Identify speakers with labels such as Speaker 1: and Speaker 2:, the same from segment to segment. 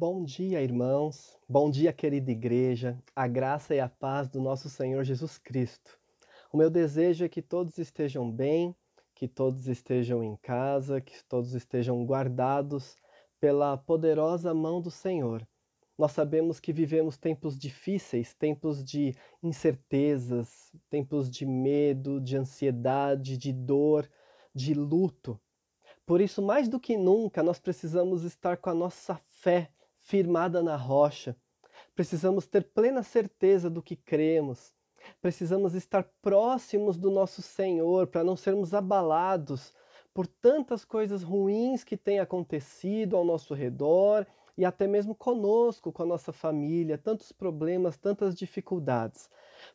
Speaker 1: Bom dia, irmãos. Bom dia, querida igreja. A graça e a paz do nosso Senhor Jesus Cristo. O meu desejo é que todos estejam bem, que todos estejam em casa, que todos estejam guardados pela poderosa mão do Senhor. Nós sabemos que vivemos tempos difíceis, tempos de incertezas, tempos de medo, de ansiedade, de dor, de luto. Por isso, mais do que nunca, nós precisamos estar com a nossa fé firmada na rocha. Precisamos ter plena certeza do que cremos. Precisamos estar próximos do nosso Senhor para não sermos abalados por tantas coisas ruins que têm acontecido ao nosso redor e até mesmo conosco, com a nossa família, tantos problemas, tantas dificuldades.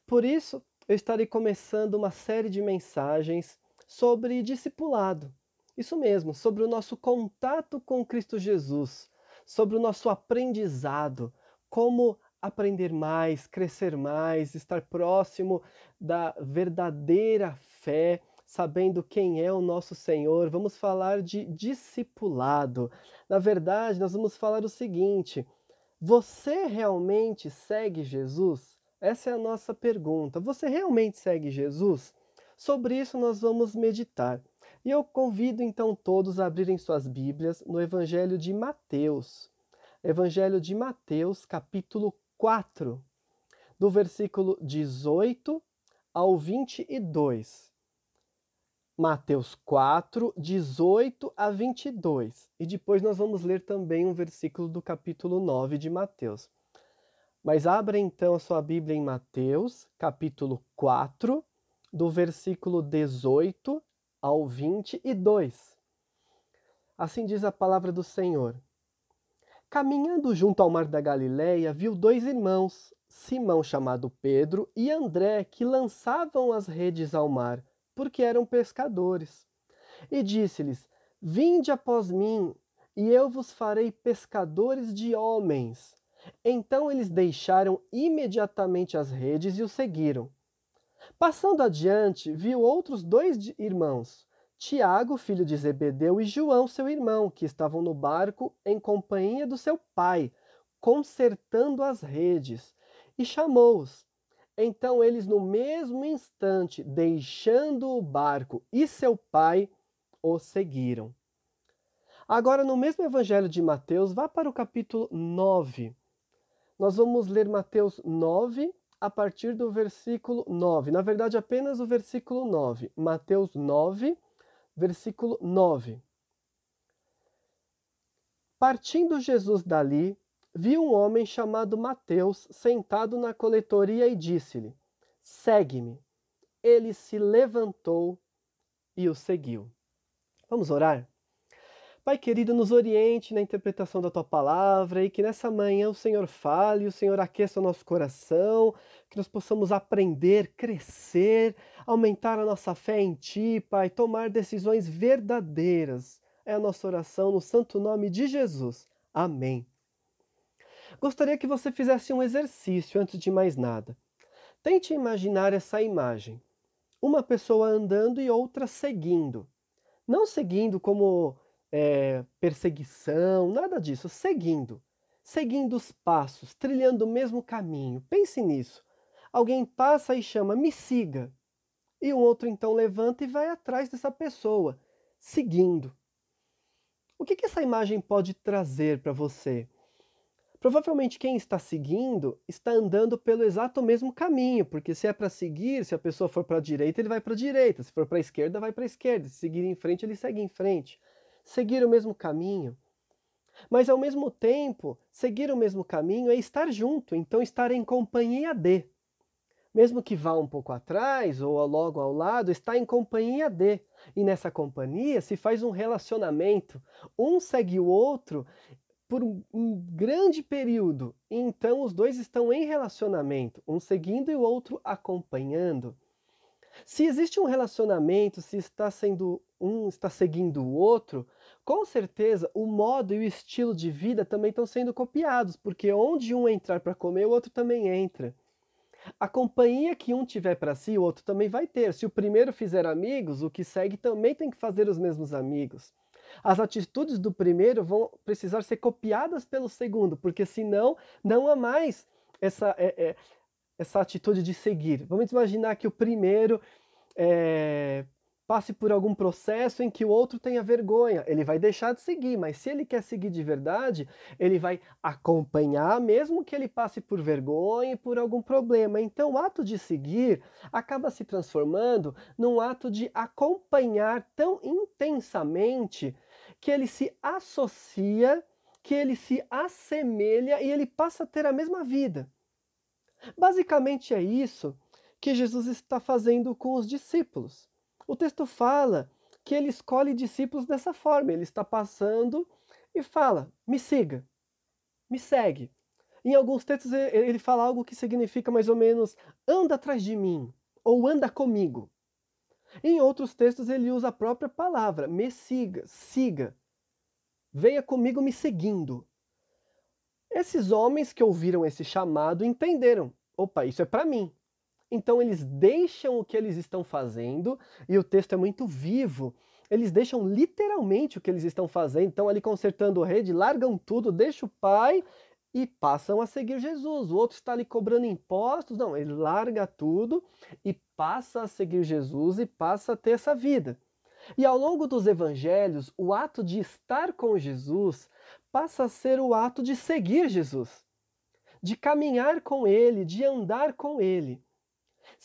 Speaker 1: Por isso, eu estarei começando uma série de mensagens sobre discipulado. Isso mesmo, sobre o nosso contato com Cristo Jesus, sobre o nosso aprendizado, como aprender mais, crescer mais, estar próximo da verdadeira fé, sabendo quem é o nosso Senhor. Vamos falar de discipulado. Na verdade, nós vamos falar o seguinte: você realmente segue Jesus? Essa é a nossa pergunta. Você realmente segue Jesus? Sobre isso nós vamos meditar. E eu convido então todos a abrirem suas Bíblias no Evangelho de Mateus. Evangelho de Mateus, capítulo 4, do versículo 18 ao 22. Mateus 4, 18 a 22. E depois nós vamos ler também um versículo do capítulo 9 de Mateus. Mas abra então a sua Bíblia em Mateus, capítulo 4, do versículo 18 ao 22. Assim diz a palavra do Senhor. Caminhando junto ao mar da Galileia, viu dois irmãos, Simão chamado Pedro e André, que lançavam as redes ao mar, porque eram pescadores. E disse-lhes: Vinde após mim, e eu vos farei pescadores de homens. Então eles deixaram imediatamente as redes e o seguiram. Passando adiante, viu outros dois irmãos, Tiago, filho de Zebedeu, e João, seu irmão, que estavam no barco em companhia do seu pai, consertando as redes, e chamou-os. Então eles, no mesmo instante, deixando o barco e seu pai, o seguiram. Agora, no mesmo evangelho de Mateus, vá para o capítulo 9. Nós vamos ler Mateus 9, a partir do versículo 9. Na verdade, apenas o versículo 9. Mateus 9, versículo 9. Partindo Jesus dali, viu um homem chamado Mateus sentado na coletoria e disse-lhe: Segue-me. Ele se levantou e o seguiu. Vamos orar? Pai querido, nos oriente na interpretação da tua palavra e que nessa manhã o Senhor fale, o Senhor aqueça o nosso coração, que nós possamos aprender, crescer, aumentar a nossa fé em ti, Pai, tomar decisões verdadeiras. É a nossa oração no santo nome de Jesus. Amém. Gostaria que você fizesse um exercício antes de mais nada. Tente imaginar essa imagem: uma pessoa andando e outra seguindo. Não seguindo como é, perseguição, nada disso, seguindo, seguindo os passos, trilhando o mesmo caminho. Pense nisso. Alguém passa e chama, me siga. E um outro então levanta e vai atrás dessa pessoa, seguindo. O que, que essa imagem pode trazer para você? Provavelmente quem está seguindo está andando pelo exato mesmo caminho, porque se é para seguir, se a pessoa for para a direita, ele vai para a direita, se for para a esquerda, vai para a esquerda, se seguir em frente, ele segue em frente seguir o mesmo caminho. Mas ao mesmo tempo, seguir o mesmo caminho é estar junto, então estar em companhia de. Mesmo que vá um pouco atrás ou logo ao lado, está em companhia de. E nessa companhia se faz um relacionamento. Um segue o outro por um, grande período. Então os dois estão em relacionamento, um seguindo e o outro acompanhando. Se existe um relacionamento, se está sendo um está seguindo o outro, com certeza o modo e o estilo de vida também estão sendo copiados, porque onde um entrar para comer, o outro também entra. A companhia que um tiver para si, o outro também vai ter. Se o primeiro fizer amigos, o que segue também tem que fazer os mesmos amigos. As atitudes do primeiro vão precisar ser copiadas pelo segundo, porque senão não há mais essa, é, é, essa atitude de seguir. Vamos imaginar que o primeiro é, passe por algum processo em que o outro tenha vergonha. Ele vai deixar de seguir, mas se ele quer seguir de verdade, ele vai acompanhar, mesmo que ele passe por vergonha e por algum problema. Então, o ato de seguir acaba se transformando num ato de acompanhar tão intensamente que ele se associa, que ele se assemelha e ele passa a ter a mesma vida. Basicamente é isso que Jesus está fazendo com os discípulos. O texto fala que ele escolhe discípulos dessa forma. Ele está passando e fala: me siga, me segue. Em alguns textos ele fala algo que significa mais ou menos anda atrás de mim ou anda comigo. Em outros textos ele usa a própria palavra me siga, siga. Venha comigo me seguindo. Esses homens que ouviram esse chamado entenderam: opa, isso é para mim. Então eles deixam o que eles estão fazendo, e o texto é muito vivo. Eles deixam literalmente o que eles estão fazendo, estão ali consertando rede, largam tudo, deixam o pai e passam a seguir Jesus. O outro está ali cobrando impostos, não, ele larga tudo e passa a seguir Jesus e passa a ter essa vida. E ao longo dos evangelhos, o ato de estar com Jesus passa a ser o ato de seguir Jesus, de caminhar com ele, de andar com ele.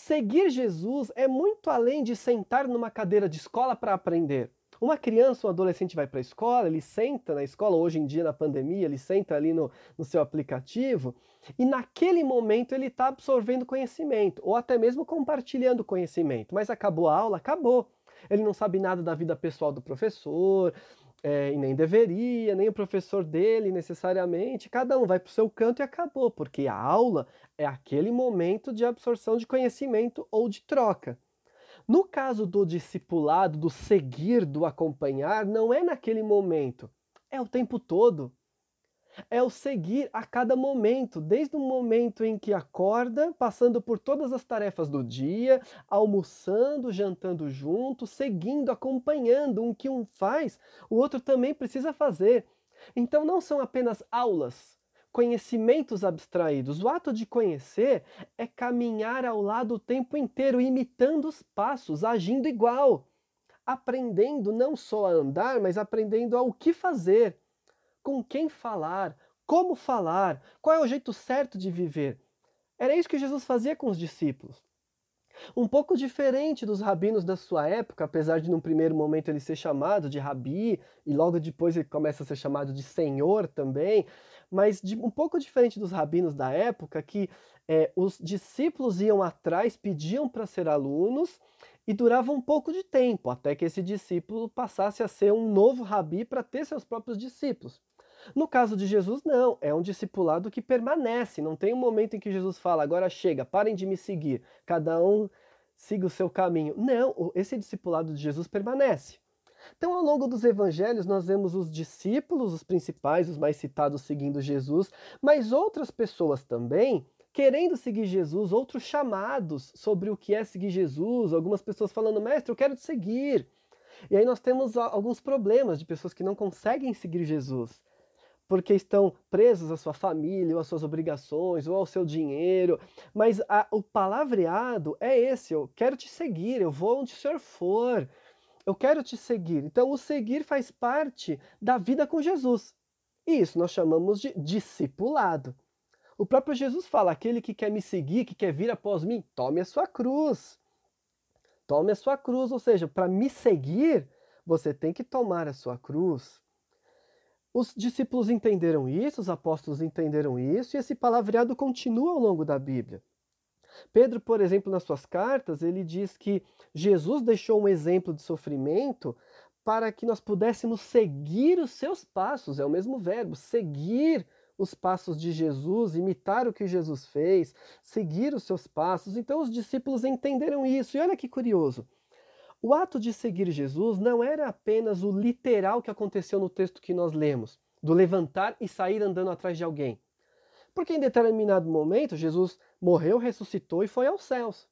Speaker 1: Seguir Jesus é muito além de sentar numa cadeira de escola para aprender. Uma criança, um adolescente vai para a escola, ele senta na escola, hoje em dia na pandemia, ele senta ali no, no seu aplicativo e naquele momento ele está absorvendo conhecimento, ou até mesmo compartilhando conhecimento. Mas acabou a aula? Acabou. Ele não sabe nada da vida pessoal do professor, é, e nem deveria, nem o professor dele necessariamente. Cada um vai para o seu canto e acabou, porque a aula é aquele momento de absorção de conhecimento ou de troca. No caso do discipulado, do seguir, do acompanhar, não é naquele momento, é o tempo todo é o seguir a cada momento, desde o momento em que acorda, passando por todas as tarefas do dia, almoçando, jantando junto, seguindo, acompanhando. Um que um faz, o outro também precisa fazer. Então não são apenas aulas, conhecimentos abstraídos. O ato de conhecer é caminhar ao lado o tempo inteiro, imitando os passos, agindo igual, aprendendo não só a andar, mas aprendendo ao que fazer com quem falar, como falar, qual é o jeito certo de viver. Era isso que Jesus fazia com os discípulos. Um pouco diferente dos rabinos da sua época, apesar de num primeiro momento ele ser chamado de rabi e logo depois ele começa a ser chamado de senhor também, mas de, um pouco diferente dos rabinos da época, que é, os discípulos iam atrás, pediam para ser alunos e durava um pouco de tempo até que esse discípulo passasse a ser um novo rabi para ter seus próprios discípulos. No caso de Jesus, não, é um discipulado que permanece, não tem um momento em que Jesus fala, agora chega, parem de me seguir, cada um siga o seu caminho. Não, esse discipulado de Jesus permanece. Então, ao longo dos evangelhos, nós vemos os discípulos, os principais, os mais citados, seguindo Jesus, mas outras pessoas também querendo seguir Jesus, outros chamados sobre o que é seguir Jesus, algumas pessoas falando, mestre, eu quero te seguir. E aí nós temos alguns problemas de pessoas que não conseguem seguir Jesus porque estão presos à sua família, ou às suas obrigações, ou ao seu dinheiro. Mas a, o palavreado é esse: eu quero te seguir, eu vou onde o senhor for, eu quero te seguir. Então, o seguir faz parte da vida com Jesus. E isso nós chamamos de discipulado. O próprio Jesus fala: aquele que quer me seguir, que quer vir após mim, tome a sua cruz. Tome a sua cruz, ou seja, para me seguir, você tem que tomar a sua cruz. Os discípulos entenderam isso, os apóstolos entenderam isso, e esse palavreado continua ao longo da Bíblia. Pedro, por exemplo, nas suas cartas, ele diz que Jesus deixou um exemplo de sofrimento para que nós pudéssemos seguir os seus passos, é o mesmo verbo, seguir os passos de Jesus, imitar o que Jesus fez, seguir os seus passos. Então os discípulos entenderam isso. E olha que curioso. O ato de seguir Jesus não era apenas o literal que aconteceu no texto que nós lemos, do levantar e sair andando atrás de alguém. Porque em determinado momento Jesus morreu, ressuscitou e foi aos céus.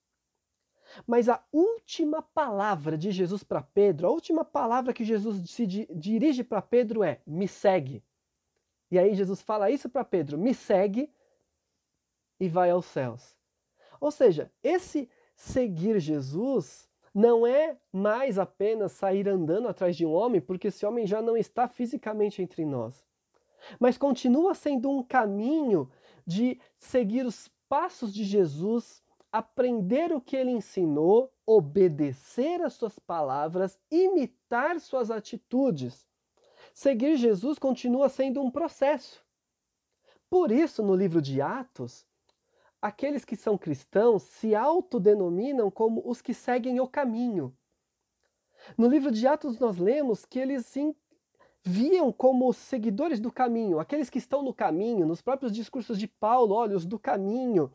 Speaker 1: Mas a última palavra de Jesus para Pedro, a última palavra que Jesus se di dirige para Pedro é: me segue. E aí Jesus fala isso para Pedro: me segue e vai aos céus. Ou seja, esse seguir Jesus não é mais apenas sair andando atrás de um homem, porque esse homem já não está fisicamente entre nós. Mas continua sendo um caminho de seguir os passos de Jesus aprender o que ele ensinou, obedecer às suas palavras, imitar suas atitudes. Seguir Jesus continua sendo um processo. Por isso, no livro de Atos, aqueles que são cristãos se autodenominam como os que seguem o caminho. No livro de Atos, nós lemos que eles sim viam como seguidores do caminho, aqueles que estão no caminho, nos próprios discursos de Paulo, olha, os do caminho,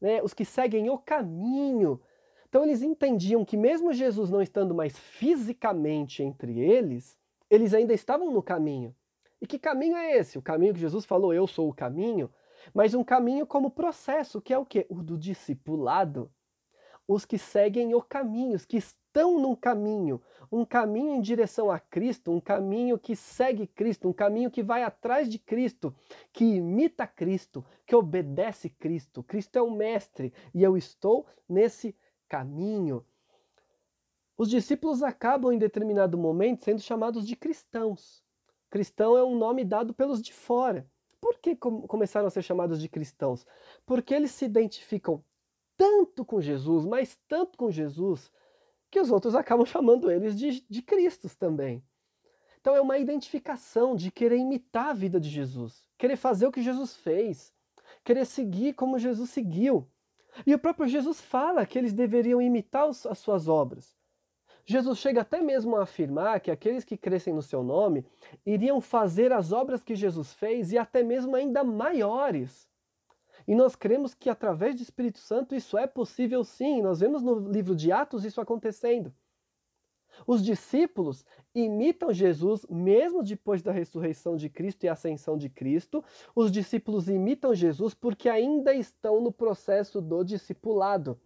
Speaker 1: né, os que seguem o caminho. Então eles entendiam que mesmo Jesus não estando mais fisicamente entre eles, eles ainda estavam no caminho. E que caminho é esse? O caminho que Jesus falou, eu sou o caminho, mas um caminho como processo, que é o quê? O do discipulado. Os que seguem o caminho, os que estão num caminho, um caminho em direção a Cristo, um caminho que segue Cristo, um caminho que vai atrás de Cristo, que imita Cristo, que obedece Cristo. Cristo é o mestre e eu estou nesse caminho. Os discípulos acabam em determinado momento sendo chamados de cristãos. Cristão é um nome dado pelos de fora. Por que começaram a ser chamados de cristãos? Porque eles se identificam tanto com Jesus, mas tanto com Jesus, que os outros acabam chamando eles de, de Cristos também. Então é uma identificação de querer imitar a vida de Jesus, querer fazer o que Jesus fez, querer seguir como Jesus seguiu. E o próprio Jesus fala que eles deveriam imitar as suas obras. Jesus chega até mesmo a afirmar que aqueles que crescem no seu nome iriam fazer as obras que Jesus fez e até mesmo ainda maiores. E nós cremos que através do Espírito Santo isso é possível sim. Nós vemos no livro de Atos isso acontecendo. Os discípulos imitam Jesus mesmo depois da ressurreição de Cristo e ascensão de Cristo. Os discípulos imitam Jesus porque ainda estão no processo do discipulado.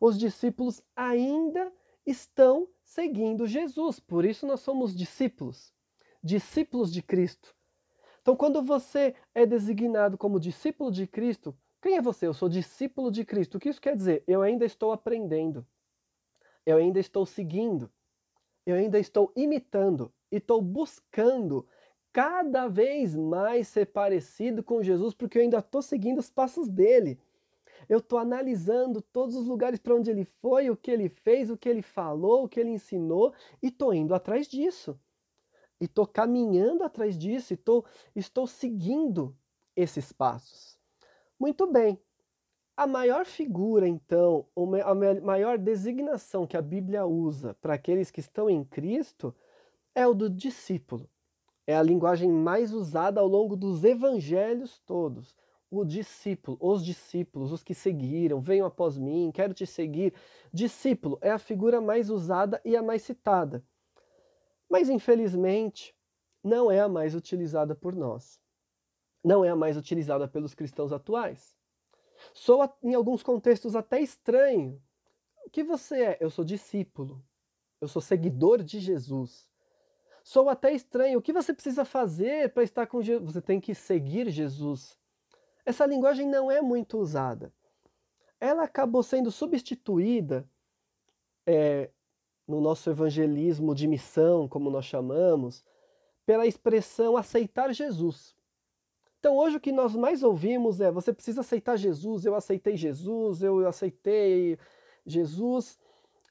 Speaker 1: Os discípulos ainda estão seguindo Jesus, por isso nós somos discípulos, discípulos de Cristo. Então, quando você é designado como discípulo de Cristo, quem é você? Eu sou discípulo de Cristo. O que isso quer dizer? Eu ainda estou aprendendo. Eu ainda estou seguindo. Eu ainda estou imitando e estou buscando cada vez mais ser parecido com Jesus, porque eu ainda estou seguindo os passos dele. Eu estou analisando todos os lugares para onde ele foi, o que ele fez, o que ele falou, o que ele ensinou, e estou indo atrás disso e estou caminhando atrás disso, e tô, estou seguindo esses passos. Muito bem. A maior figura, então, a maior designação que a Bíblia usa para aqueles que estão em Cristo é o do discípulo. É a linguagem mais usada ao longo dos evangelhos todos. O discípulo, os discípulos, os que seguiram, venham após mim, quero te seguir. Discípulo é a figura mais usada e a mais citada mas infelizmente não é a mais utilizada por nós. Não é a mais utilizada pelos cristãos atuais. Soa em alguns contextos até estranho. O que você é? Eu sou discípulo. Eu sou seguidor de Jesus. Sou até estranho. O que você precisa fazer para estar com Jesus? Você tem que seguir Jesus. Essa linguagem não é muito usada. Ela acabou sendo substituída é, no nosso evangelismo de missão, como nós chamamos, pela expressão aceitar Jesus. Então hoje o que nós mais ouvimos é você precisa aceitar Jesus, eu aceitei Jesus, eu aceitei Jesus.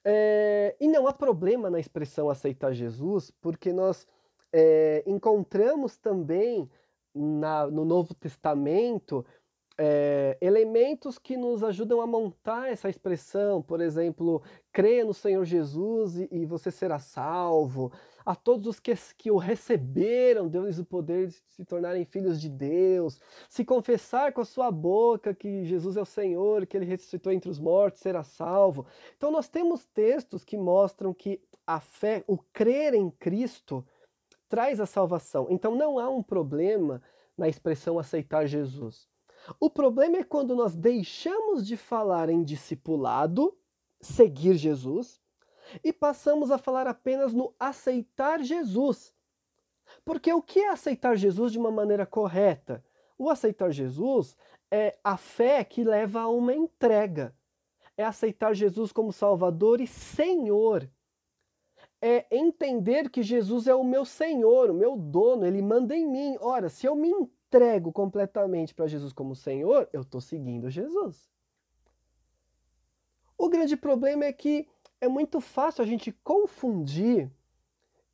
Speaker 1: É, e não há problema na expressão aceitar Jesus, porque nós é, encontramos também na, no Novo Testamento é, elementos que nos ajudam a montar essa expressão, por exemplo, creia no Senhor Jesus e, e você será salvo. A todos os que, que o receberam, deu-lhes o poder de se tornarem filhos de Deus. Se confessar com a sua boca que Jesus é o Senhor, que ele ressuscitou entre os mortos, será salvo. Então, nós temos textos que mostram que a fé, o crer em Cristo, traz a salvação. Então, não há um problema na expressão aceitar Jesus. O problema é quando nós deixamos de falar em discipulado seguir Jesus e passamos a falar apenas no aceitar Jesus. Porque o que é aceitar Jesus de uma maneira correta? O aceitar Jesus é a fé que leva a uma entrega. É aceitar Jesus como Salvador e Senhor. É entender que Jesus é o meu Senhor, o meu dono, ele manda em mim. Ora, se eu me entrego completamente para Jesus como Senhor, eu estou seguindo Jesus. O grande problema é que é muito fácil a gente confundir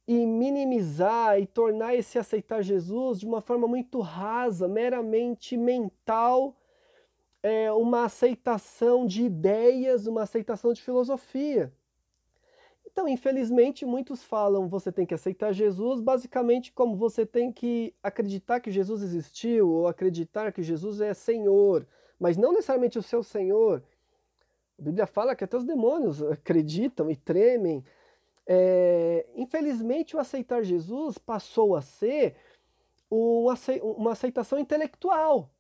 Speaker 1: e minimizar e tornar esse aceitar Jesus de uma forma muito rasa, meramente mental, é, uma aceitação de ideias, uma aceitação de filosofia. Então, infelizmente, muitos falam você tem que aceitar Jesus, basicamente como você tem que acreditar que Jesus existiu, ou acreditar que Jesus é Senhor, mas não necessariamente o seu Senhor, a Bíblia fala que até os demônios acreditam e tremem. É, infelizmente, o aceitar Jesus passou a ser uma aceitação intelectual,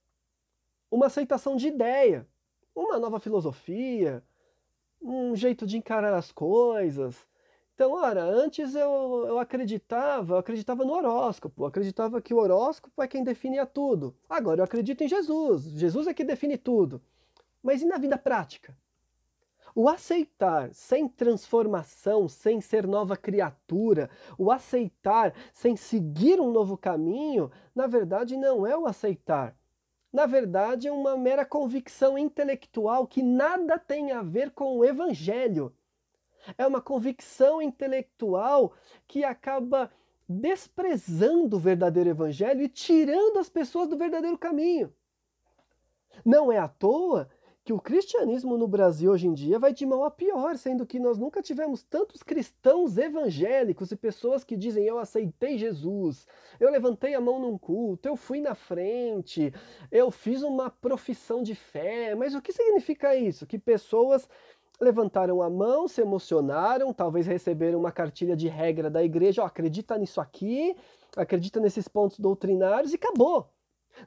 Speaker 1: uma aceitação de ideia, uma nova filosofia, um jeito de encarar as coisas. Então, ora, antes eu, eu acreditava, eu acreditava no horóscopo, eu acreditava que o horóscopo é quem definia tudo. Agora eu acredito em Jesus, Jesus é que define tudo. Mas e na vida prática? O aceitar sem transformação, sem ser nova criatura, o aceitar sem seguir um novo caminho, na verdade não é o aceitar. Na verdade é uma mera convicção intelectual que nada tem a ver com o evangelho. É uma convicção intelectual que acaba desprezando o verdadeiro evangelho e tirando as pessoas do verdadeiro caminho. Não é à toa que o cristianismo no Brasil hoje em dia vai de mal a pior, sendo que nós nunca tivemos tantos cristãos evangélicos e pessoas que dizem eu aceitei Jesus, eu levantei a mão num culto, eu fui na frente, eu fiz uma profissão de fé. Mas o que significa isso? Que pessoas levantaram a mão, se emocionaram, talvez receberam uma cartilha de regra da igreja, oh, acredita nisso aqui, acredita nesses pontos doutrinários e acabou.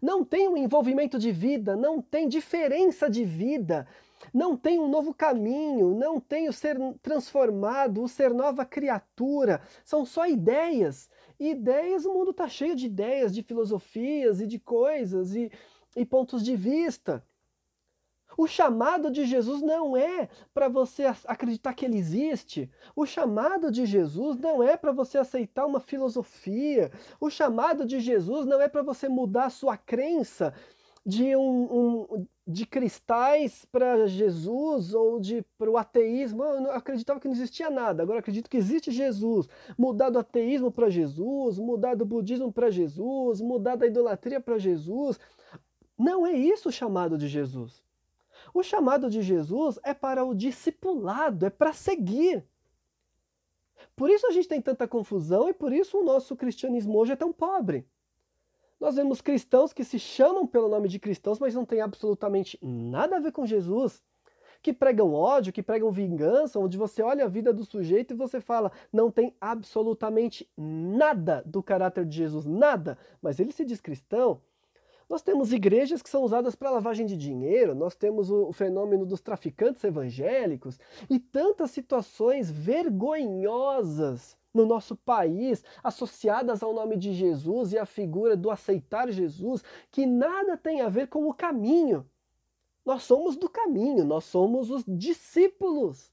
Speaker 1: Não tem um envolvimento de vida, não tem diferença de vida, não tem um novo caminho, não tem o ser transformado, o ser nova criatura. São só ideias. E ideias, o mundo está cheio de ideias, de filosofias e de coisas e, e pontos de vista. O chamado de Jesus não é para você acreditar que ele existe. O chamado de Jesus não é para você aceitar uma filosofia. O chamado de Jesus não é para você mudar a sua crença de, um, um de cristais para Jesus ou de para o ateísmo. Eu acreditava que não existia nada, agora acredito que existe Jesus. Mudar do ateísmo para Jesus, mudar do budismo para Jesus, mudar da idolatria para Jesus. Não é isso o chamado de Jesus. O chamado de Jesus é para o discipulado, é para seguir. Por isso a gente tem tanta confusão e por isso o nosso cristianismo hoje é tão pobre. Nós vemos cristãos que se chamam pelo nome de cristãos, mas não tem absolutamente nada a ver com Jesus. Que pregam ódio, que pregam vingança, onde você olha a vida do sujeito e você fala, não tem absolutamente nada do caráter de Jesus, nada, mas ele se diz cristão, nós temos igrejas que são usadas para lavagem de dinheiro, nós temos o, fenômeno dos traficantes evangélicos e tantas situações vergonhosas no nosso país, associadas ao nome de Jesus e à figura do aceitar Jesus, que nada tem a ver com o caminho. Nós somos do caminho, nós somos os discípulos.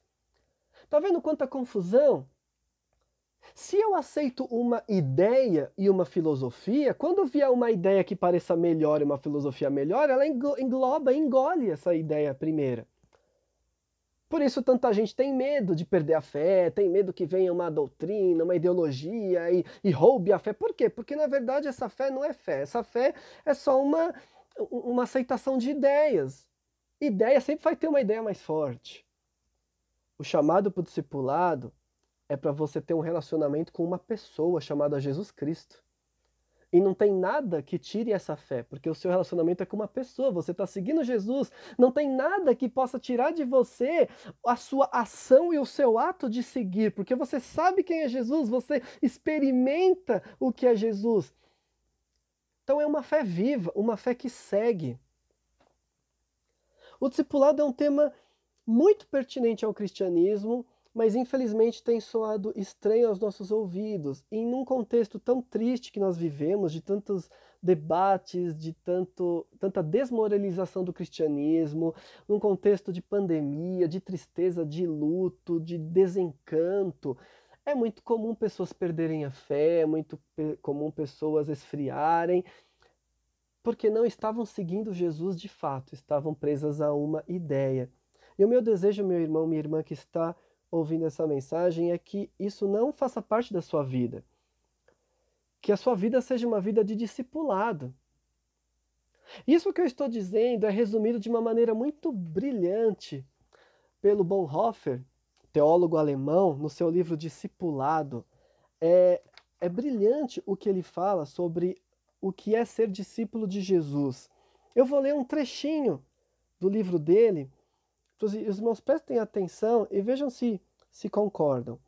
Speaker 1: Está vendo quanta confusão? Se eu aceito uma ideia e uma filosofia, quando vier uma ideia que pareça melhor e uma filosofia melhor, ela engloba, engole essa ideia primeira. Por isso tanta gente tem medo de perder a fé, tem medo que venha uma doutrina, uma ideologia e, e roube a fé. Por quê? Porque na verdade essa fé não é fé. Essa fé é só uma, uma aceitação de ideias. Ideia sempre vai ter uma ideia mais forte. O chamado para o discipulado é para você ter um relacionamento com uma pessoa chamada Jesus Cristo. E não tem nada que tire essa fé, porque o seu relacionamento é com uma pessoa, você está seguindo Jesus. Não tem nada que possa tirar de você a sua ação e o seu ato de seguir, porque você sabe quem é Jesus, você experimenta o que é Jesus. Então é uma fé viva, uma fé que segue. O discipulado é um tema muito pertinente ao cristianismo, mas infelizmente tem soado estranho aos nossos ouvidos. E num contexto tão triste que nós vivemos, de tantos debates, de tanto, tanta desmoralização do cristianismo, num contexto de pandemia, de tristeza, de luto, de desencanto, é muito comum pessoas perderem a fé, é muito comum pessoas esfriarem, porque não estavam seguindo Jesus de fato, estavam presas a uma ideia. E o meu desejo, meu irmão, minha irmã que está ouvindo essa mensagem é que isso não faça parte da sua vida. Que a sua vida seja uma vida de discipulado. Isso que eu estou dizendo é resumido de uma maneira muito brilhante pelo Bonhoeffer, teólogo alemão, no seu livro Discipulado. É, é brilhante o que ele fala sobre o que é ser discípulo de Jesus. Eu vou ler um trechinho do livro dele os irmãos prestem atenção e vejam se, se concordam.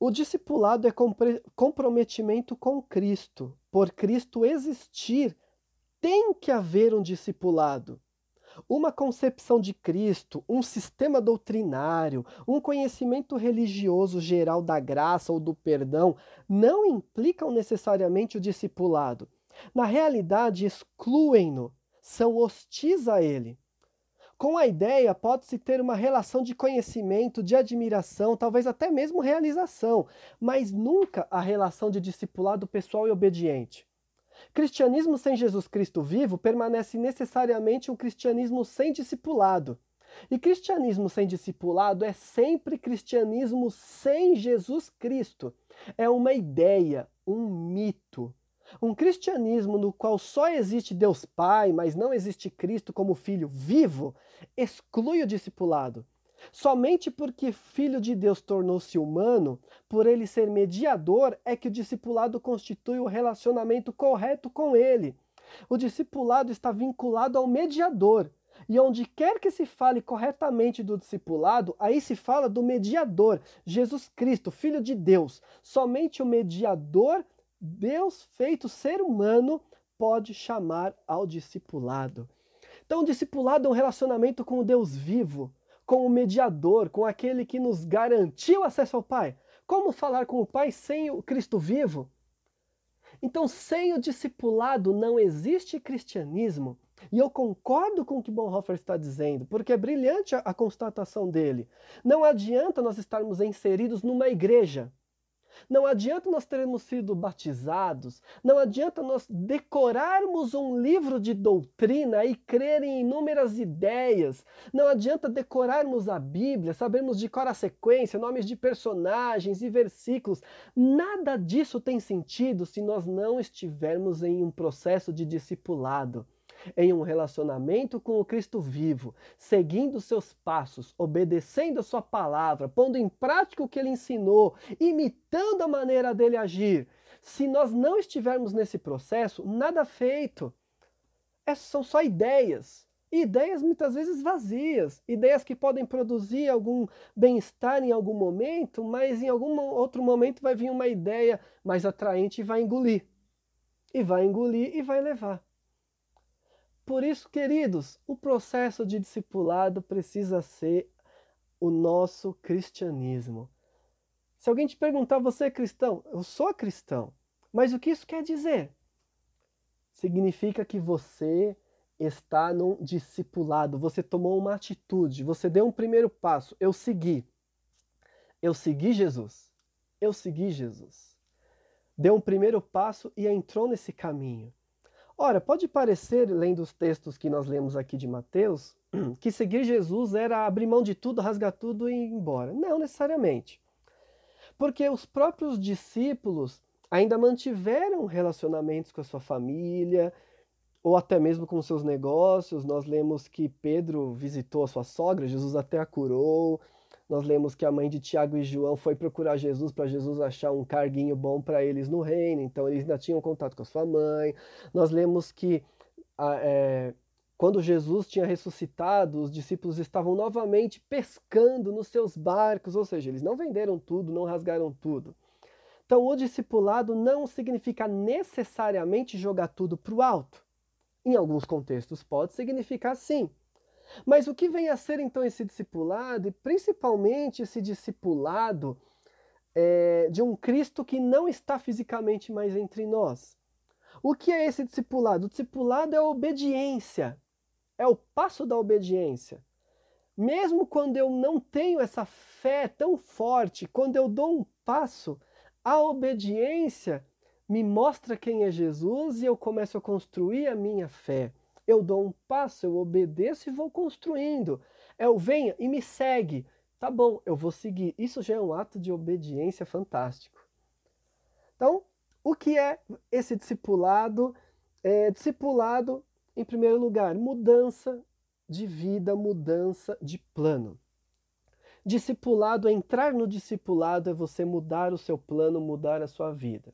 Speaker 1: O discipulado é comprometimento com Cristo. Por Cristo existir, tem que haver um discipulado. Uma concepção de Cristo, um sistema doutrinário, um conhecimento religioso geral da graça ou do perdão não implicam necessariamente o discipulado. Na realidade, excluem-no, são hostis a ele. Com a ideia, pode-se ter uma relação de conhecimento, de admiração, talvez até mesmo realização, mas nunca a relação de discipulado pessoal e obediente. Cristianismo sem Jesus Cristo vivo permanece necessariamente um cristianismo sem discipulado. E cristianismo sem discipulado é sempre cristianismo sem Jesus Cristo. É uma ideia, um mito, um cristianismo no qual só existe Deus Pai, mas não existe Cristo como Filho vivo, exclui o discipulado. Somente porque Filho de Deus tornou-se humano, por ele ser mediador, é que o discipulado constitui o relacionamento correto com ele. O discipulado está vinculado ao mediador. E onde quer que se fale corretamente do discipulado, aí se fala do mediador, Jesus Cristo, Filho de Deus. Somente o mediador Deus feito ser humano pode chamar ao discipulado. Então, o discipulado é um relacionamento com o Deus vivo, com o mediador, com aquele que nos garantiu acesso ao Pai. Como falar com o Pai sem o Cristo vivo? Então, sem o discipulado não existe cristianismo. E eu concordo com o que Bonhoeffer está dizendo, porque é brilhante a, a constatação dele. Não adianta nós estarmos inseridos numa igreja não adianta nós termos sido batizados, não adianta nós decorarmos um livro de doutrina e crer em inúmeras ideias, não adianta decorarmos a Bíblia, sabermos de cor a sequência, nomes de personagens e versículos. Nada disso tem sentido se nós não estivermos em um processo de discipulado em um relacionamento com o Cristo vivo, seguindo seus passos, obedecendo a sua palavra, pondo em prática o que ele ensinou, imitando a maneira dele agir. Se nós não estivermos nesse processo, nada feito. É, são só ideias. Ideias muitas vezes vazias, ideias que podem produzir algum bem-estar em algum momento, mas em algum outro momento vai vir uma ideia mais atraente e vai engolir. E vai engolir e vai levar. Por isso, queridos, o processo de discipulado precisa ser o nosso cristianismo. Se alguém te perguntar, você é cristão? Eu sou cristão. Mas o que isso quer dizer? Significa que você está num discipulado, você tomou uma atitude, você deu um primeiro passo. Eu segui. Eu segui Jesus. Eu segui Jesus. Deu um primeiro passo e entrou nesse caminho. Ora, pode parecer, lendo os textos que nós lemos aqui de Mateus, que seguir Jesus era abrir mão de tudo, rasgar tudo e ir embora. Não necessariamente. Porque os próprios discípulos ainda mantiveram relacionamentos com a sua família, ou até mesmo com seus negócios. Nós lemos que Pedro visitou a sua sogra, Jesus até a curou. Nós lemos que a mãe de Tiago e João foi procurar Jesus para Jesus achar um carguinho bom para eles no reino, então eles ainda tinham contato com a sua mãe. Nós lemos que é, quando Jesus tinha ressuscitado, os discípulos estavam novamente pescando nos seus barcos, ou seja, eles não venderam tudo, não rasgaram tudo. Então, o discipulado não significa necessariamente jogar tudo para o alto. Em alguns contextos, pode significar sim. Mas o que vem a ser então esse discipulado, e principalmente esse discipulado é, de um Cristo que não está fisicamente mais entre nós? O que é esse discipulado? O discipulado é a obediência, é o passo da obediência. Mesmo quando eu não tenho essa fé tão forte, quando eu dou um passo, a obediência me mostra quem é Jesus e eu começo a construir a minha fé. Eu dou um passo, eu obedeço e vou construindo. Eu venha e me segue. Tá bom, eu vou seguir. Isso já é um ato de obediência fantástico. Então, o que é esse discipulado? É, discipulado, em primeiro lugar, mudança de vida, mudança de plano. Discipulado, entrar no discipulado é você mudar o seu plano, mudar a sua vida.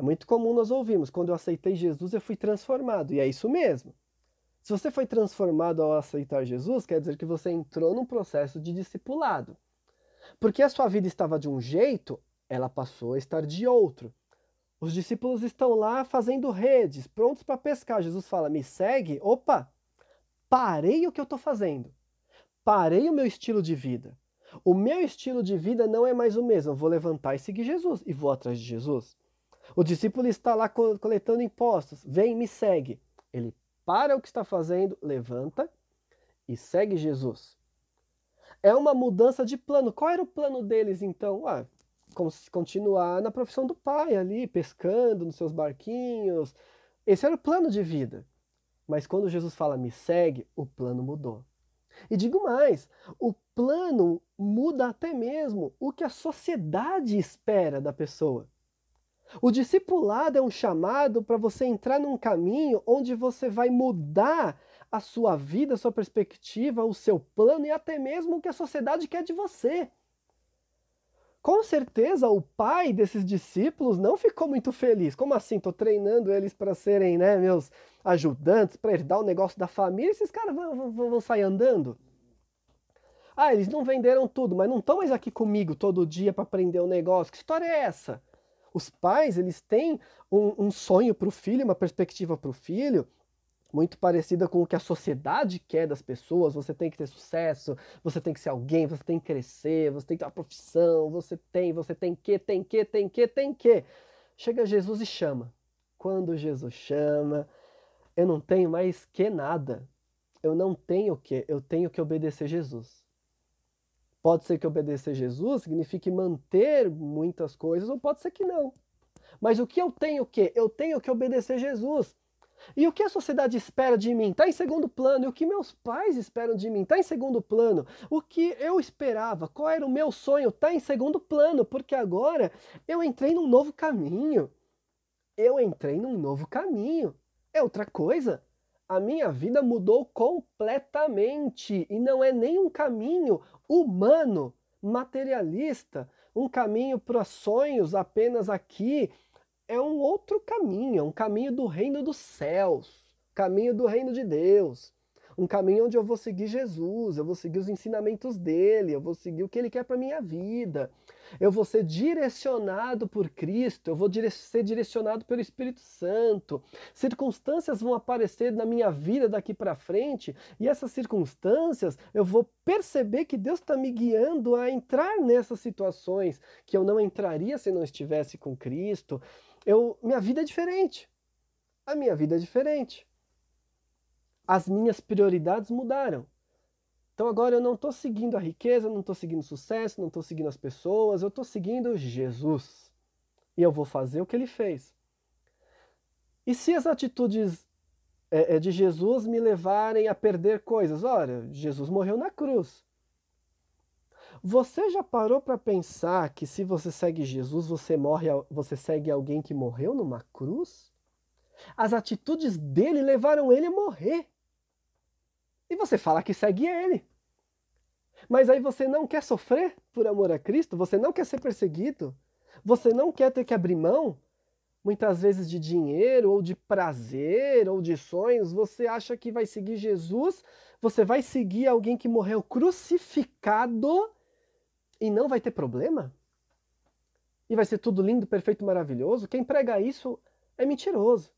Speaker 1: É muito comum nós ouvirmos, quando eu aceitei Jesus eu fui transformado, e é isso mesmo. Se você foi transformado ao aceitar Jesus, quer dizer que você entrou num processo de discipulado. Porque a sua vida estava de um jeito, ela passou a estar de outro. Os discípulos estão lá fazendo redes, prontos para pescar. Jesus fala: Me segue. Opa, parei o que eu estou fazendo. Parei o meu estilo de vida. O meu estilo de vida não é mais o mesmo. Eu vou levantar e seguir Jesus e vou atrás de Jesus. O discípulo está lá coletando impostos. Vem, me segue. Ele para o que está fazendo, levanta e segue Jesus. É uma mudança de plano. Qual era o plano deles então? Ah, continuar na profissão do pai ali, pescando nos seus barquinhos. Esse era o plano de vida. Mas quando Jesus fala me segue, o plano mudou. E digo mais, o plano muda até mesmo o que a sociedade espera da pessoa. O discipulado é um chamado para você entrar num caminho onde você vai mudar a sua vida, a sua perspectiva, o seu plano e até mesmo o que a sociedade quer de você. Com certeza o pai desses discípulos não ficou muito feliz. Como assim? Estou treinando eles para serem né, meus ajudantes, para herdar o negócio da família. Esses caras vão, vão, vão sair andando? Ah, eles não venderam tudo, mas não estão mais aqui comigo todo dia para aprender o um negócio. Que história é essa? Os pais, eles têm um, um sonho para o filho, uma perspectiva para o filho, muito parecida com o que a sociedade quer das pessoas. Você tem que ter sucesso, você tem que ser alguém, você tem que crescer, você tem que ter uma profissão, você tem, você tem que, tem que, tem que, tem que. Chega Jesus e chama. Quando Jesus chama, eu não tenho mais que nada. Eu não tenho o que, eu tenho que obedecer Jesus. Pode ser que obedecer Jesus signifique manter muitas coisas, ou pode ser que não. Mas o que eu tenho que? Eu tenho que obedecer Jesus. E o que a sociedade espera de mim está em segundo plano. E o que meus pais esperam de mim está em segundo plano. O que eu esperava, qual era o meu sonho, está em segundo plano. Porque agora eu entrei num novo caminho. Eu entrei num novo caminho. É outra coisa. A minha vida mudou completamente. E não é nem um caminho humano, materialista, um caminho para sonhos apenas aqui é um outro caminho, é um caminho do reino dos céus, caminho do reino de Deus, um caminho onde eu vou seguir Jesus, eu vou seguir os ensinamentos dele, eu vou seguir o que ele quer para minha vida. Eu vou ser direcionado por Cristo, eu vou dire ser direcionado pelo Espírito Santo. Circunstâncias vão aparecer na minha vida daqui para frente, e essas circunstâncias eu vou perceber que Deus está me guiando a entrar nessas situações que eu não entraria se não estivesse com Cristo eu, minha vida é diferente. A minha vida é diferente. As minhas prioridades mudaram. Então agora eu não estou seguindo a riqueza, não estou seguindo o sucesso, não estou seguindo as pessoas, eu estou seguindo Jesus. E eu vou fazer o que ele fez. E se as atitudes é, de Jesus me levarem a perder coisas? Olha, Jesus morreu na cruz. Você já parou para pensar que se você segue Jesus, você morre, você segue alguém que morreu numa cruz? As atitudes dele levaram ele a morrer. E você fala que segue ele. Mas aí você não quer sofrer por amor a Cristo? Você não quer ser perseguido? Você não quer ter que abrir mão? Muitas vezes de dinheiro, ou de prazer, ou de sonhos, você acha que vai seguir Jesus, você vai seguir alguém que morreu crucificado e não vai ter problema? E vai ser tudo lindo, perfeito, maravilhoso? Quem prega isso é mentiroso.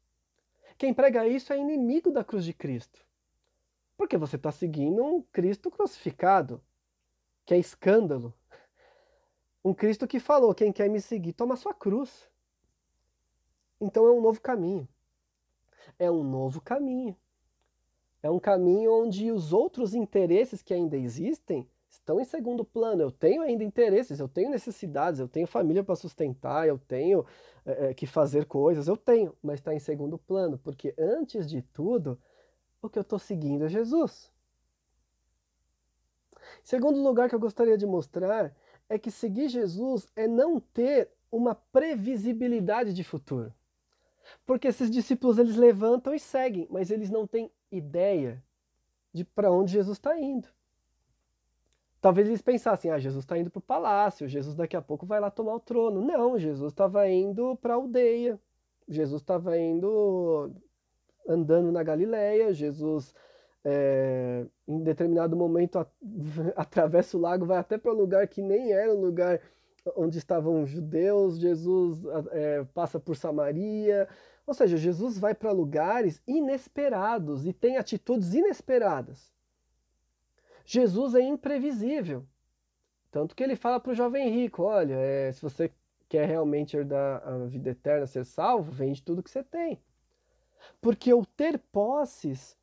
Speaker 1: Quem prega isso é inimigo da cruz de Cristo. Porque você está seguindo um Cristo crucificado, que é escândalo. Um Cristo que falou: quem quer me seguir, toma sua cruz. Então é um novo caminho. É um novo caminho. É um caminho onde os outros interesses que ainda existem estão em segundo plano. Eu tenho ainda interesses, eu tenho necessidades, eu tenho família para sustentar, eu tenho é, que fazer coisas, eu tenho, mas está em segundo plano, porque antes de tudo, o que eu estou seguindo é Jesus. Segundo lugar que eu gostaria de mostrar é que seguir Jesus é não ter uma previsibilidade de futuro. Porque esses discípulos eles levantam e seguem, mas eles não têm ideia de para onde Jesus está indo. Talvez eles pensassem, ah, Jesus está indo para o palácio, Jesus daqui a pouco vai lá tomar o trono. Não, Jesus estava indo para a aldeia, Jesus estava indo andando na Galileia, Jesus é, em determinado momento a, atravessa o lago, vai até para um lugar que nem era um lugar onde estavam judeus, Jesus é, passa por Samaria, ou seja, Jesus vai para lugares inesperados e tem atitudes inesperadas. Jesus é imprevisível. Tanto que ele fala para o jovem rico: olha, é, se você quer realmente herdar a vida eterna, ser salvo, vende tudo que você tem. Porque o ter posses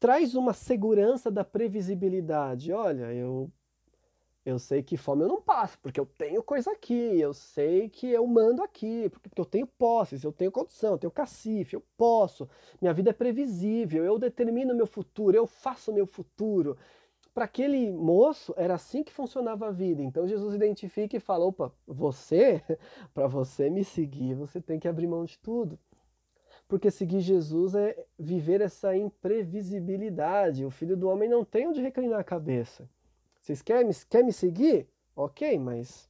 Speaker 1: traz uma segurança da previsibilidade. Olha, eu eu sei que fome eu não passo, porque eu tenho coisa aqui, eu sei que eu mando aqui, porque, porque eu tenho posses, eu tenho condição, eu tenho cacife, eu posso, minha vida é previsível, eu determino meu futuro, eu faço meu futuro. Para aquele moço era assim que funcionava a vida. Então Jesus identifica e fala: opa, você, para você me seguir, você tem que abrir mão de tudo. Porque seguir Jesus é viver essa imprevisibilidade. O filho do homem não tem onde reclinar a cabeça. Vocês querem, querem me seguir? Ok, mas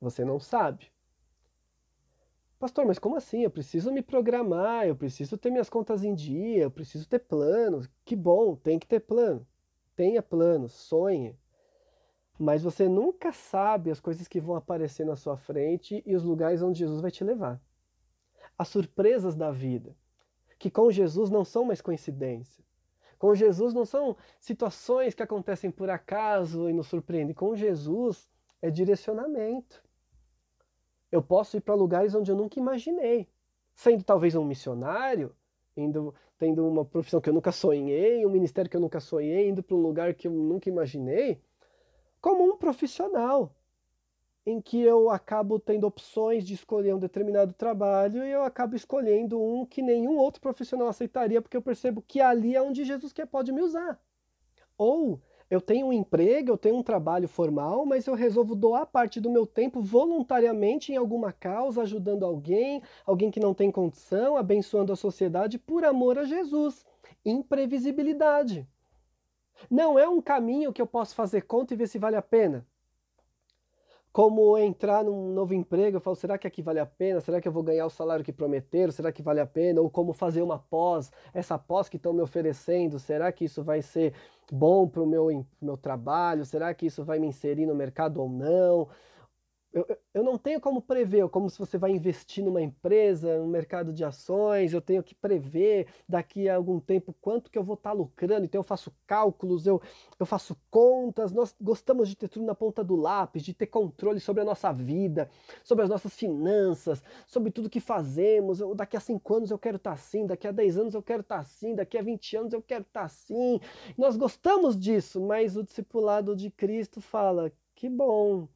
Speaker 1: você não sabe. Pastor, mas como assim? Eu preciso me programar, eu preciso ter minhas contas em dia, eu preciso ter planos. Que bom, tem que ter plano tenha planos, sonhe, mas você nunca sabe as coisas que vão aparecer na sua frente e os lugares onde Jesus vai te levar. As surpresas da vida, que com Jesus não são mais coincidência. Com Jesus não são situações que acontecem por acaso e nos surpreendem. Com Jesus é direcionamento. Eu posso ir para lugares onde eu nunca imaginei. Sendo talvez um missionário, indo, tendo uma profissão que eu nunca sonhei, um ministério que eu nunca sonhei, indo para um lugar que eu nunca imaginei, como um profissional, em que eu acabo tendo opções de escolher um determinado trabalho e eu acabo escolhendo um que nenhum outro profissional aceitaria, porque eu percebo que ali é onde Jesus quer pode me usar. Ou eu tenho um emprego, eu tenho um trabalho formal, mas eu resolvo doar parte do meu tempo voluntariamente em alguma causa, ajudando alguém, alguém que não tem condição, abençoando a sociedade por amor a Jesus. Imprevisibilidade. Não é um caminho que eu posso fazer conta e ver se vale a pena como entrar num novo emprego, eu falo, será que aqui vale a pena? Será que eu vou ganhar o salário que prometeram? Será que vale a pena? Ou como fazer uma pós, essa pós que estão me oferecendo, será que isso vai ser bom para o meu, meu trabalho? Será que isso vai me inserir no mercado ou não? Eu, eu não tenho como prever, como se você vai investir numa empresa, no mercado de ações, eu tenho que prever daqui a algum tempo quanto que eu vou estar tá lucrando, então eu faço cálculos, eu, eu faço contas, nós gostamos de ter tudo na ponta do lápis, de ter controle sobre a nossa vida, sobre as nossas finanças, sobre tudo que fazemos, eu, daqui a 5 anos eu quero estar tá assim, daqui a 10 anos eu quero estar tá assim, daqui a 20 anos eu quero estar assim, nós gostamos disso, mas o discipulado de Cristo fala, que bom,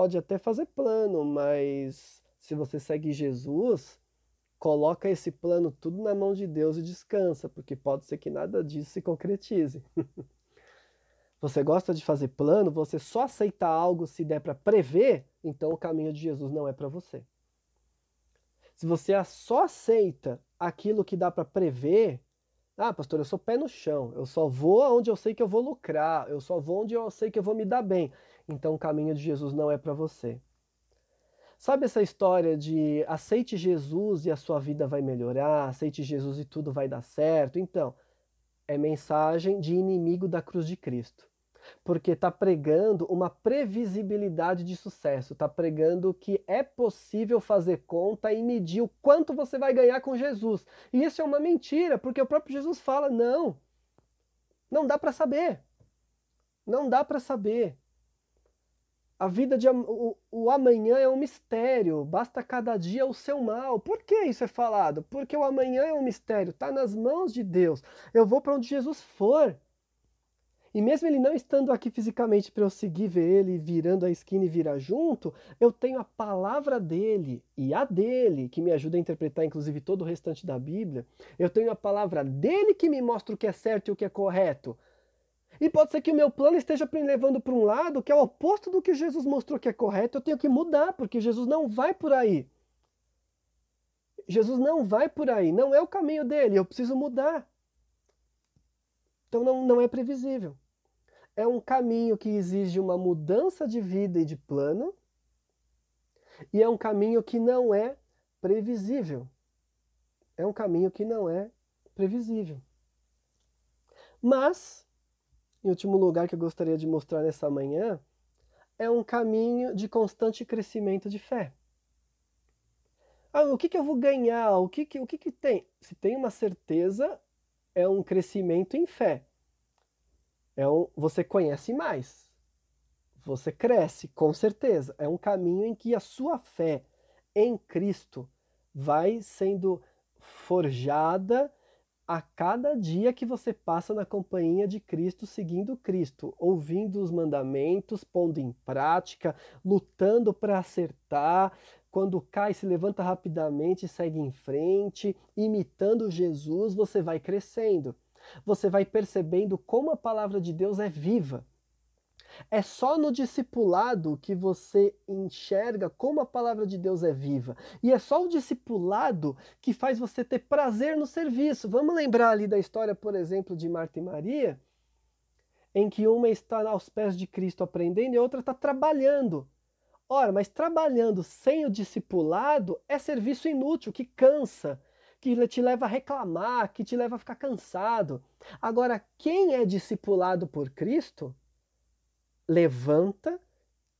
Speaker 1: pode até fazer plano, mas se você segue Jesus, coloca esse plano tudo na mão de Deus e descansa, porque pode ser que nada disso se concretize. você gosta de fazer plano, você só aceita algo se der para prever, então o caminho de Jesus não é para você. Se você só aceita aquilo que dá para prever, ah, pastor, eu sou pé no chão, eu só vou onde eu sei que eu vou lucrar, eu só vou onde eu sei que eu vou me dar bem então o caminho de Jesus não é para você. Sabe essa história de aceite Jesus e a sua vida vai melhorar, aceite Jesus e tudo vai dar certo? Então, é mensagem de inimigo da cruz de Cristo. Porque está pregando uma previsibilidade de sucesso, está pregando que é possível fazer conta e medir o quanto você vai ganhar com Jesus. E isso é uma mentira, porque o próprio Jesus fala: não, Não dá para saber. Não dá para saber. A vida de o, o, amanhã é um mistério, basta cada dia o seu mal. Por que isso é falado? Porque o amanhã é um mistério, está nas mãos de Deus. Eu vou para onde Jesus for. E mesmo ele não estando aqui fisicamente para eu seguir, ver ele virando a esquina e virar junto, eu tenho a palavra dele e a dele, que me ajuda a interpretar inclusive todo o restante da Bíblia. Eu tenho a palavra dele que me mostra o que é certo e o que é correto. E pode ser que o meu plano esteja me levando para um lado que é o oposto do que Jesus mostrou que é correto. Eu tenho que mudar, porque Jesus não vai por aí. Jesus não vai por aí, não é o caminho dele, eu preciso mudar. Então não, não é previsível. É um caminho que exige uma mudança de vida e de plano, e é um caminho que não é previsível. É um caminho que não é previsível. Mas, em último lugar que eu gostaria de mostrar nessa manhã, é um caminho de constante crescimento de fé. Ah, o que, que eu vou ganhar? O que, que, o que, que tem? Se tem uma certeza, é um crescimento em fé. É um, você conhece mais. Você cresce, com certeza. É um caminho em que a sua fé em Cristo vai sendo forjada a cada dia que você passa na companhia de Cristo, seguindo Cristo, ouvindo os mandamentos, pondo em prática, lutando para acertar, quando cai, se levanta rapidamente, segue em frente, imitando Jesus, você vai crescendo. Você vai percebendo como a palavra de Deus é viva. É só no discipulado que você enxerga como a palavra de Deus é viva. E é só o discipulado que faz você ter prazer no serviço. Vamos lembrar ali da história, por exemplo, de Marta e Maria, em que uma está aos pés de Cristo aprendendo e a outra está trabalhando. Ora, mas trabalhando sem o discipulado é serviço inútil, que cansa, que te leva a reclamar, que te leva a ficar cansado. Agora, quem é discipulado por Cristo, levanta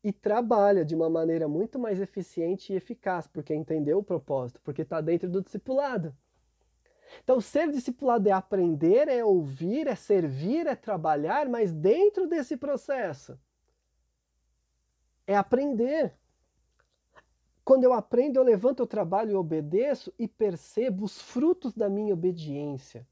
Speaker 1: e trabalha de uma maneira muito mais eficiente e eficaz, porque entendeu o propósito, porque está dentro do discipulado. Então, ser discipulado é aprender, é ouvir, é servir, é trabalhar, mas dentro desse processo é aprender. Quando eu aprendo, eu levanto, eu trabalho, eu obedeço e percebo os frutos da minha obediência.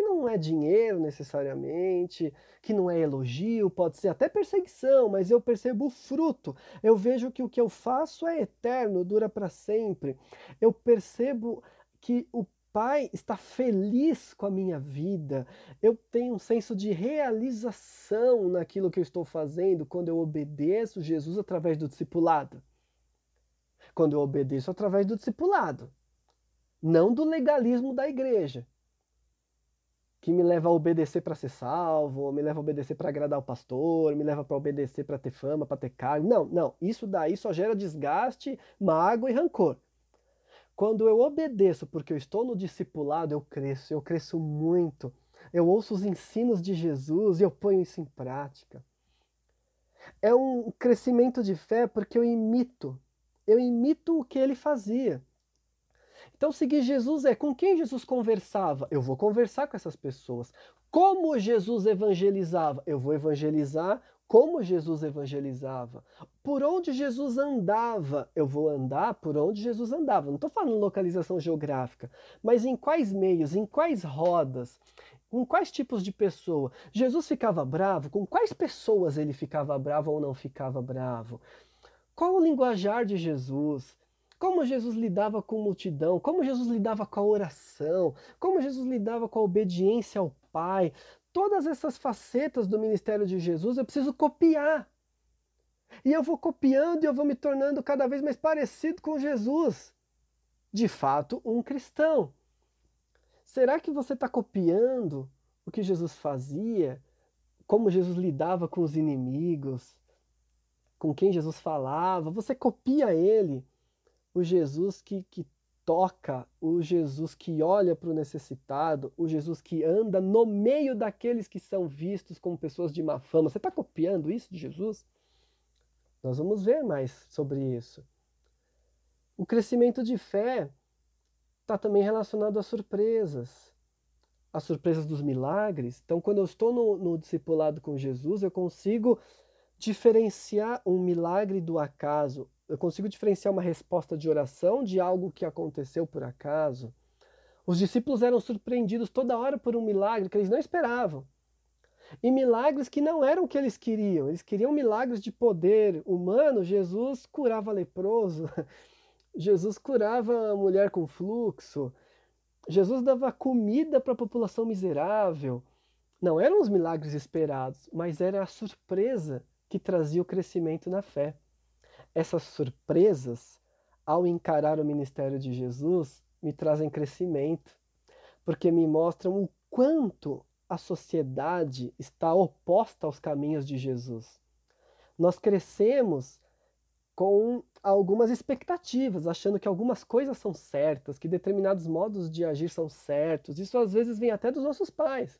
Speaker 1: Que não é dinheiro necessariamente, que não é elogio, pode ser até perseguição, mas eu percebo o fruto. Eu vejo que o que eu faço é eterno, dura para sempre. Eu percebo que o Pai está feliz com a minha vida, eu tenho um senso de realização naquilo que eu estou fazendo quando eu obedeço Jesus através do discipulado. Quando eu obedeço através do discipulado, não do legalismo da igreja, que me leva a obedecer para ser salvo, me leva a obedecer para agradar o pastor, me leva para obedecer para ter fama, para ter cargo. Não, não, isso daí só gera desgaste, mágoa e rancor. Quando eu obedeço porque eu estou no discipulado, eu cresço, eu cresço muito. Eu ouço os ensinos de Jesus e eu ponho isso em prática. É um crescimento de fé porque eu imito. Eu imito o que ele fazia. Então, seguir Jesus é com quem Jesus conversava? Eu vou conversar com essas pessoas. Como Jesus evangelizava? Eu vou evangelizar como Jesus evangelizava, por onde Jesus andava. Eu vou andar por onde Jesus andava. Não estou falando localização geográfica, mas em quais meios, em quais rodas, com quais tipos de pessoa. Jesus ficava bravo? Com quais pessoas ele ficava bravo ou não ficava bravo? Qual o linguajar de Jesus? Como Jesus lidava com multidão? Como Jesus lidava com a oração? Como Jesus lidava com a obediência ao Pai? todas essas facetas do ministério de Jesus eu preciso copiar. E eu vou copiando e eu vou me tornando cada vez mais parecido com Jesus. De fato, um cristão. Será que você está copiando o que Jesus fazia? Como Jesus lidava com os inimigos? Com quem Jesus falava? Você copia ele? O Jesus que, que toca, o Jesus que olha para o necessitado, o Jesus que anda no meio daqueles que são vistos como pessoas de má fama. Você está copiando isso de Jesus? Nós vamos ver mais sobre isso. O crescimento de fé está também relacionado a surpresas. as surpresas dos milagres. Então, quando eu estou no, no discipulado com Jesus, eu consigo diferenciar um milagre do acaso. Eu consigo diferenciar uma resposta de oração de algo que aconteceu por acaso. Os discípulos eram surpreendidos toda hora por um milagre que eles não esperavam. E milagres que não eram o que eles queriam. Eles queriam milagres de poder humano. Jesus curava leproso. Jesus curava a mulher com fluxo. Jesus dava comida para a população miserável. Não eram os milagres esperados, mas era a surpresa que trazia o crescimento na fé. Essas surpresas, ao encarar o ministério de Jesus, me trazem crescimento, porque me mostram o quanto a sociedade está oposta aos caminhos de Jesus. Nós crescemos com algumas expectativas, achando que algumas coisas são certas, que determinados modos de agir são certos. Isso às vezes vem até dos nossos pais.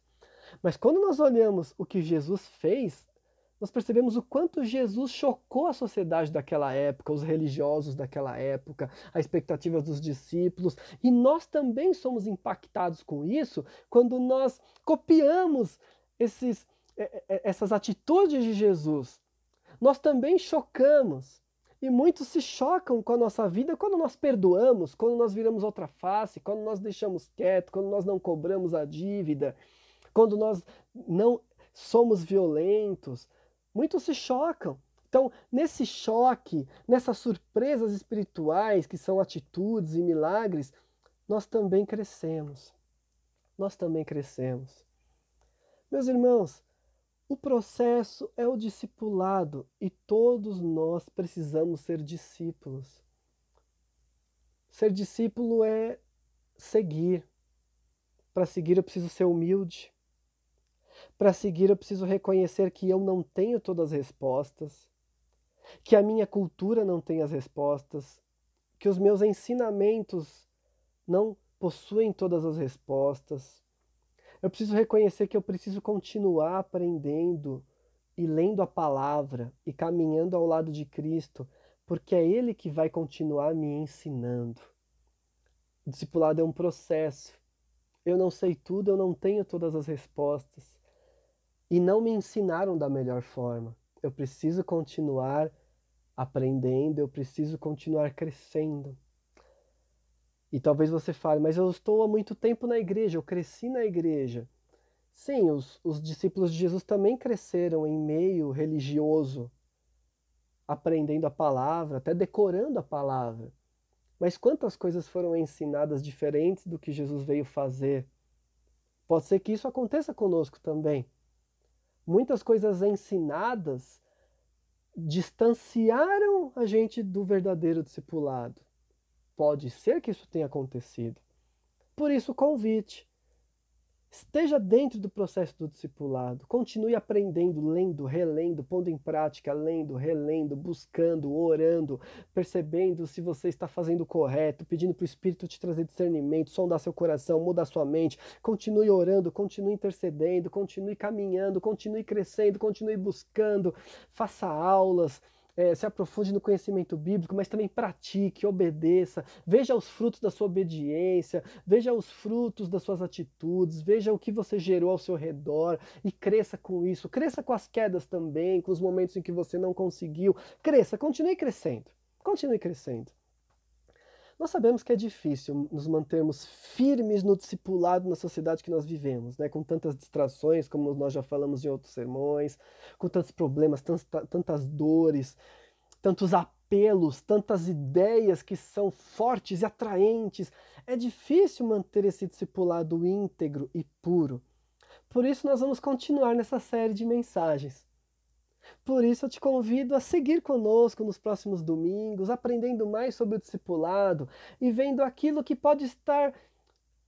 Speaker 1: Mas quando nós olhamos o que Jesus fez, nós percebemos o quanto Jesus chocou a sociedade daquela época, os religiosos daquela época, as expectativas dos discípulos, e nós também somos impactados com isso quando nós copiamos esses, essas atitudes de Jesus. Nós também chocamos. E muitos se chocam com a nossa vida quando nós perdoamos, quando nós viramos outra face, quando nós deixamos quieto, quando nós não cobramos a dívida, quando nós não somos violentos, Muitos se chocam. Então, nesse choque, nessas surpresas espirituais, que são atitudes e milagres, nós também crescemos. Nós também crescemos. Meus irmãos, o processo é o discipulado e todos nós precisamos ser discípulos. Ser discípulo é seguir. Para seguir eu preciso ser humilde. Para seguir, eu preciso reconhecer que eu não tenho todas as respostas, que a minha cultura não tem as respostas, que os meus ensinamentos não possuem todas as respostas. Eu preciso reconhecer que eu preciso continuar aprendendo e lendo a palavra e caminhando ao lado de Cristo, porque é Ele que vai continuar me ensinando. O discipulado é um processo. Eu não sei tudo, eu não tenho todas as respostas e não me ensinaram da melhor forma. Eu preciso continuar aprendendo, eu preciso continuar crescendo. E talvez você fale, mas eu estou há muito tempo na igreja, eu cresci na igreja. Sim, os, os discípulos de Jesus também cresceram em meio religioso, aprendendo a palavra, até decorando a palavra. Mas quantas coisas foram ensinadas diferentes do que Jesus veio fazer? Pode ser que isso aconteça conosco também muitas coisas ensinadas distanciaram a gente do verdadeiro discipulado. Pode ser que isso tenha acontecido. Por isso, o convite Esteja dentro do processo do discipulado. Continue aprendendo, lendo, relendo, pondo em prática, lendo, relendo, buscando, orando, percebendo se você está fazendo o correto, pedindo para o Espírito te trazer discernimento, sondar seu coração, mudar sua mente. Continue orando, continue intercedendo, continue caminhando, continue crescendo, continue buscando. Faça aulas é, se aprofunde no conhecimento bíblico, mas também pratique, obedeça, veja os frutos da sua obediência, veja os frutos das suas atitudes, veja o que você gerou ao seu redor e cresça com isso. Cresça com as quedas também, com os momentos em que você não conseguiu. Cresça, continue crescendo. Continue crescendo. Nós sabemos que é difícil nos mantermos firmes no discipulado na sociedade que nós vivemos, né? com tantas distrações, como nós já falamos em outros sermões, com tantos problemas, tantas dores, tantos apelos, tantas ideias que são fortes e atraentes. É difícil manter esse discipulado íntegro e puro. Por isso, nós vamos continuar nessa série de mensagens. Por isso eu te convido a seguir conosco nos próximos domingos, aprendendo mais sobre o discipulado e vendo aquilo que pode estar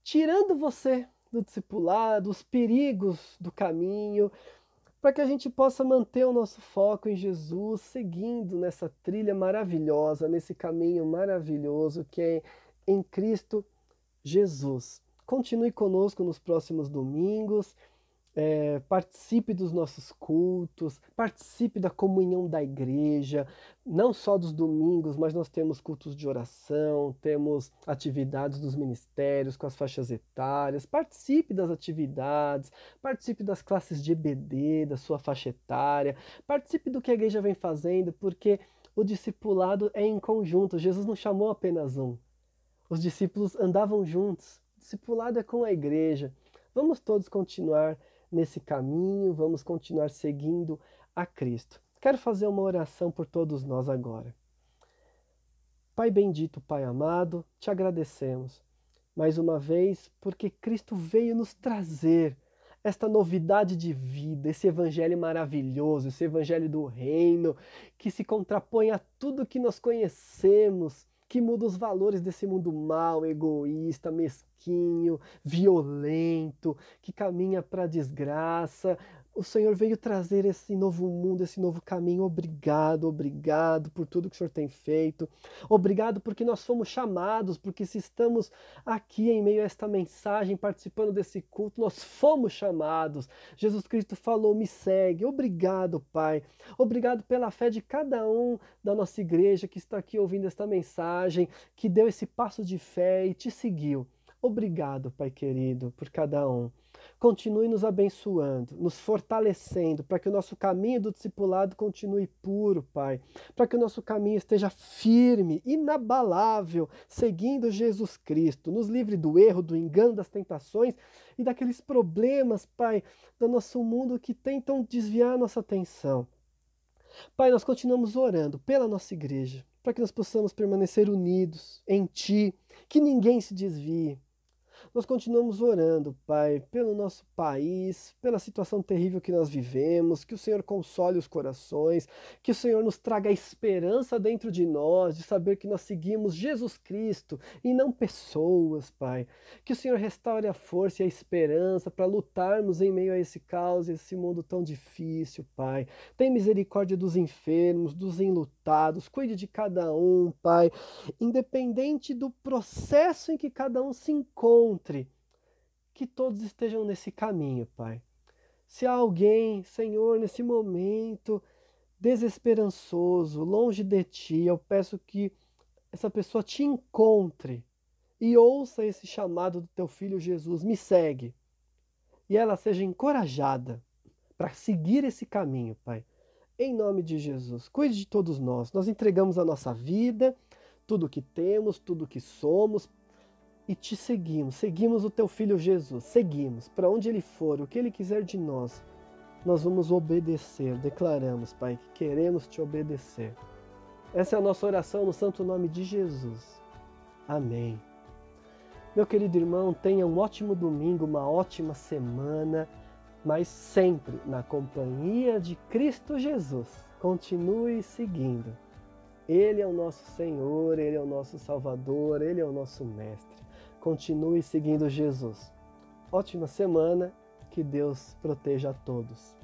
Speaker 1: tirando você do discipulado, os perigos do caminho, para que a gente possa manter o nosso foco em Jesus, seguindo nessa trilha maravilhosa, nesse caminho maravilhoso que é em Cristo Jesus. Continue conosco nos próximos domingos é, participe dos nossos cultos, participe da comunhão da igreja, não só dos domingos, mas nós temos cultos de oração, temos atividades dos ministérios com as faixas etárias. Participe das atividades, participe das classes de EBD, da sua faixa etária, participe do que a igreja vem fazendo, porque o discipulado é em conjunto. Jesus não chamou apenas um. Os discípulos andavam juntos. O discipulado é com a igreja. Vamos todos continuar nesse caminho, vamos continuar seguindo a Cristo. Quero fazer uma oração por todos nós agora. Pai bendito, Pai amado, te agradecemos mais uma vez porque Cristo veio nos trazer esta novidade de vida, esse evangelho maravilhoso, esse evangelho do reino, que se contrapõe a tudo que nós conhecemos, que muda os valores desse mundo mau, egoísta, mesquinho, violento, que caminha para a desgraça, o Senhor veio trazer esse novo mundo, esse novo caminho. Obrigado, obrigado por tudo que o Senhor tem feito. Obrigado porque nós fomos chamados, porque se estamos aqui em meio a esta mensagem, participando desse culto, nós fomos chamados. Jesus Cristo falou: me segue. Obrigado, Pai. Obrigado pela fé de cada um da nossa igreja que está aqui ouvindo esta mensagem, que deu esse passo de fé e te seguiu. Obrigado, Pai querido, por cada um. Continue nos abençoando, nos fortalecendo, para que o nosso caminho do discipulado continue puro, Pai. Para que o nosso caminho esteja firme, inabalável, seguindo Jesus Cristo. Nos livre do erro, do engano, das tentações e daqueles problemas, Pai, do nosso mundo que tentam desviar a nossa atenção. Pai, nós continuamos orando pela nossa igreja, para que nós possamos permanecer unidos em Ti, que ninguém se desvie, nós continuamos orando, Pai, pelo nosso país, pela situação terrível que nós vivemos, que o Senhor console os corações, que o Senhor nos traga a esperança dentro de nós, de saber que nós seguimos Jesus Cristo e não pessoas, Pai. Que o Senhor restaure a força e a esperança para lutarmos em meio a esse caos, esse mundo tão difícil, Pai. Tem misericórdia dos enfermos, dos enlutados, cuide de cada um, Pai, independente do processo em que cada um se encontra encontre, que todos estejam nesse caminho, Pai. Se há alguém, Senhor, nesse momento desesperançoso, longe de Ti, eu peço que essa pessoa te encontre e ouça esse chamado do Teu Filho Jesus, me segue. E ela seja encorajada para seguir esse caminho, Pai. Em nome de Jesus, cuide de todos nós. Nós entregamos a nossa vida, tudo o que temos, tudo o que somos, e te seguimos, seguimos o teu filho Jesus, seguimos para onde ele for, o que ele quiser de nós, nós vamos obedecer. Declaramos, Pai, que queremos te obedecer. Essa é a nossa oração no santo nome de Jesus. Amém. Meu querido irmão, tenha um ótimo domingo, uma ótima semana, mas sempre na companhia de Cristo Jesus. Continue seguindo. Ele é o nosso Senhor, Ele é o nosso Salvador, Ele é o nosso Mestre continue seguindo Jesus. Ótima semana, que Deus proteja a todos.